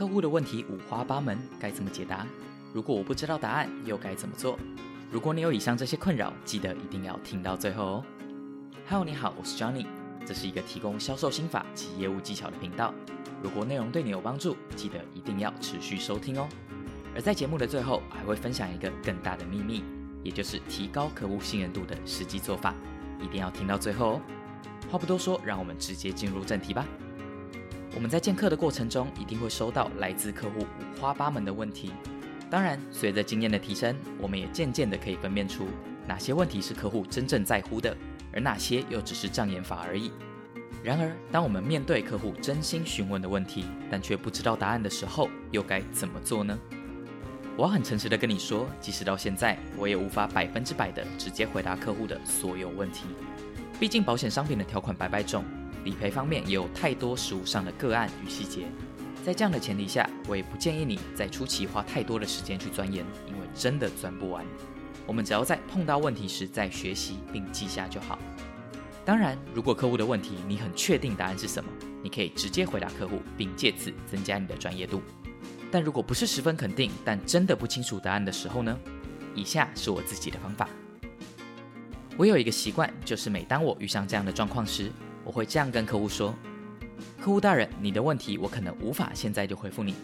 客户的问题五花八门，该怎么解答？如果我不知道答案，又该怎么做？如果你有以上这些困扰，记得一定要听到最后哦。Hello，你好，我是 Johnny，这是一个提供销售心法及业务技巧的频道。如果内容对你有帮助，记得一定要持续收听哦。而在节目的最后，还会分享一个更大的秘密，也就是提高客户信任度的实际做法，一定要听到最后哦。话不多说，让我们直接进入正题吧。我们在见客的过程中，一定会收到来自客户五花八门的问题。当然，随着经验的提升，我们也渐渐的可以分辨出哪些问题是客户真正在乎的，而哪些又只是障眼法而已。然而，当我们面对客户真心询问的问题，但却不知道答案的时候，又该怎么做呢？我很诚实的跟你说，即使到现在，我也无法百分之百的直接回答客户的所有问题。毕竟，保险商品的条款百百种，理赔方面也有太多实务上的个案与细节。在这样的前提下，我也不建议你在初期花太多的时间去钻研，因为真的钻不完。我们只要在碰到问题时再学习并记下就好。当然，如果客户的问题你很确定答案是什么，你可以直接回答客户，并借此增加你的专业度。但如果不是十分肯定，但真的不清楚答案的时候呢？以下是我自己的方法。我有一个习惯，就是每当我遇上这样的状况时，我会这样跟客户说。客户大人，你的问题我可能无法现在就回复你，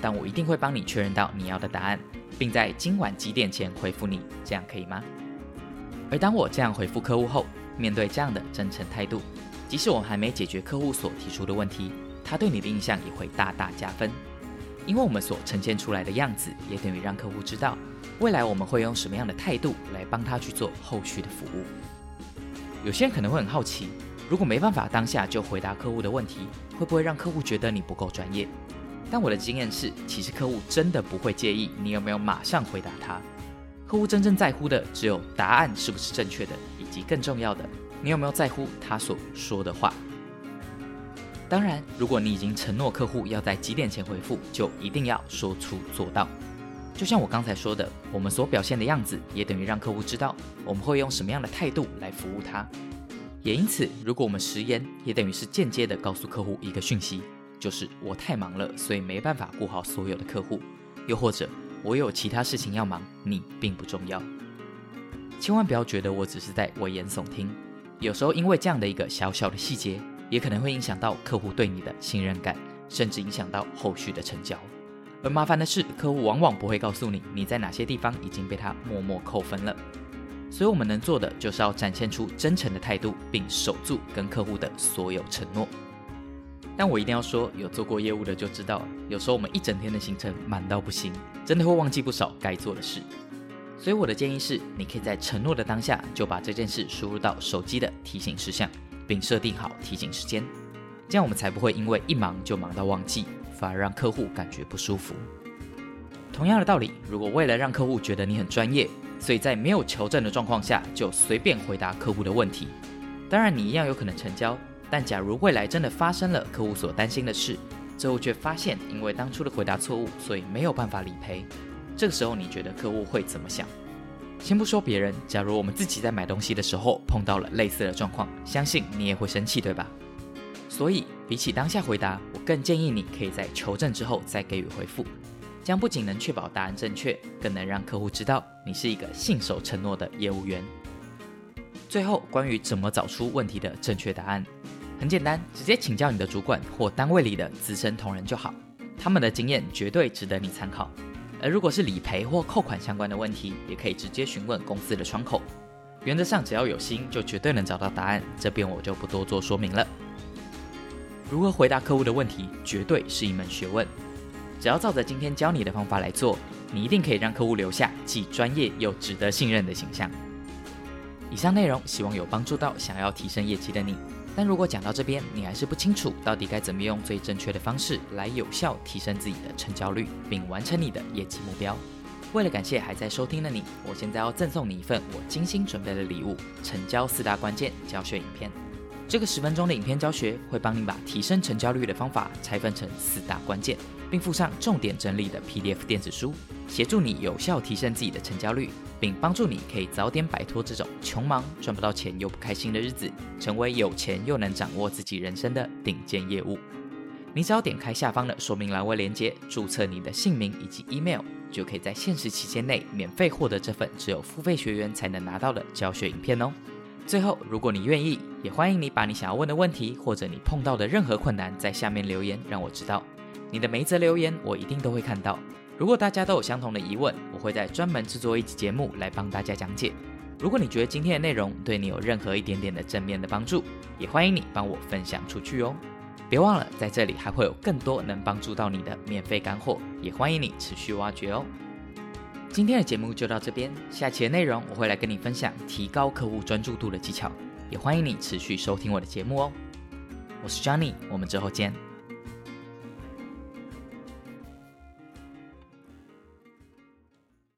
但我一定会帮你确认到你要的答案，并在今晚几点前回复你，这样可以吗？而当我这样回复客户后，面对这样的真诚态度，即使我还没解决客户所提出的问题，他对你的印象也会大大加分，因为我们所呈现出来的样子，也等于让客户知道，未来我们会用什么样的态度来帮他去做后续的服务。有些人可能会很好奇。如果没办法当下就回答客户的问题，会不会让客户觉得你不够专业？但我的经验是，其实客户真的不会介意你有没有马上回答他。客户真正在乎的只有答案是不是正确的，以及更重要的，你有没有在乎他所说的话。当然，如果你已经承诺客户要在几点前回复，就一定要说出做到。就像我刚才说的，我们所表现的样子，也等于让客户知道我们会用什么样的态度来服务他。也因此，如果我们食言，也等于是间接的告诉客户一个讯息，就是我太忙了，所以没办法顾好所有的客户，又或者我有其他事情要忙，你并不重要。千万不要觉得我只是在危言耸听，有时候因为这样的一个小小的细节，也可能会影响到客户对你的信任感，甚至影响到后续的成交。而麻烦的是，客户往往不会告诉你你在哪些地方已经被他默默扣分了。所以，我们能做的就是要展现出真诚的态度，并守住跟客户的所有承诺。但我一定要说，有做过业务的就知道，有时候我们一整天的行程满到不行，真的会忘记不少该做的事。所以，我的建议是，你可以在承诺的当下就把这件事输入到手机的提醒事项，并设定好提醒时间，这样我们才不会因为一忙就忙到忘记，反而让客户感觉不舒服。同样的道理，如果为了让客户觉得你很专业，所以在没有求证的状况下就随便回答客户的问题，当然你一样有可能成交。但假如未来真的发生了客户所担心的事，最后却发现因为当初的回答错误，所以没有办法理赔，这个时候你觉得客户会怎么想？先不说别人，假如我们自己在买东西的时候碰到了类似的状况，相信你也会生气，对吧？所以比起当下回答，我更建议你可以在求证之后再给予回复。将不仅能确保答案正确，更能让客户知道你是一个信守承诺的业务员。最后，关于怎么找出问题的正确答案，很简单，直接请教你的主管或单位里的资深同仁就好，他们的经验绝对值得你参考。而如果是理赔或扣款相关的问题，也可以直接询问公司的窗口。原则上，只要有心，就绝对能找到答案。这边我就不多做说明了。如何回答客户的问题，绝对是一门学问。只要照着今天教你的方法来做，你一定可以让客户留下既专业又值得信任的形象。以上内容希望有帮助到想要提升业绩的你。但如果讲到这边你还是不清楚到底该怎么用最正确的方式来有效提升自己的成交率，并完成你的业绩目标，为了感谢还在收听的你，我现在要赠送你一份我精心准备的礼物——成交四大关键教学影片。这个十分钟的影片教学会帮你把提升成交率的方法拆分成四大关键。并附上重点整理的 PDF 电子书，协助你有效提升自己的成交率，并帮助你可以早点摆脱这种穷忙赚不到钱又不开心的日子，成为有钱又能掌握自己人生的顶尖业务。你只要点开下方的说明栏位链接，注册你的姓名以及 email，就可以在限时期间内免费获得这份只有付费学员才能拿到的教学影片哦。最后，如果你愿意，也欢迎你把你想要问的问题或者你碰到的任何困难在下面留言，让我知道。你的每一则留言我一定都会看到。如果大家都有相同的疑问，我会在专门制作一集节目来帮大家讲解。如果你觉得今天的内容对你有任何一点点的正面的帮助，也欢迎你帮我分享出去哦。别忘了，在这里还会有更多能帮助到你的免费干货，也欢迎你持续挖掘哦。今天的节目就到这边，下期的内容我会来跟你分享提高客户专注度的技巧，也欢迎你持续收听我的节目哦。我是 Johnny，我们之后见。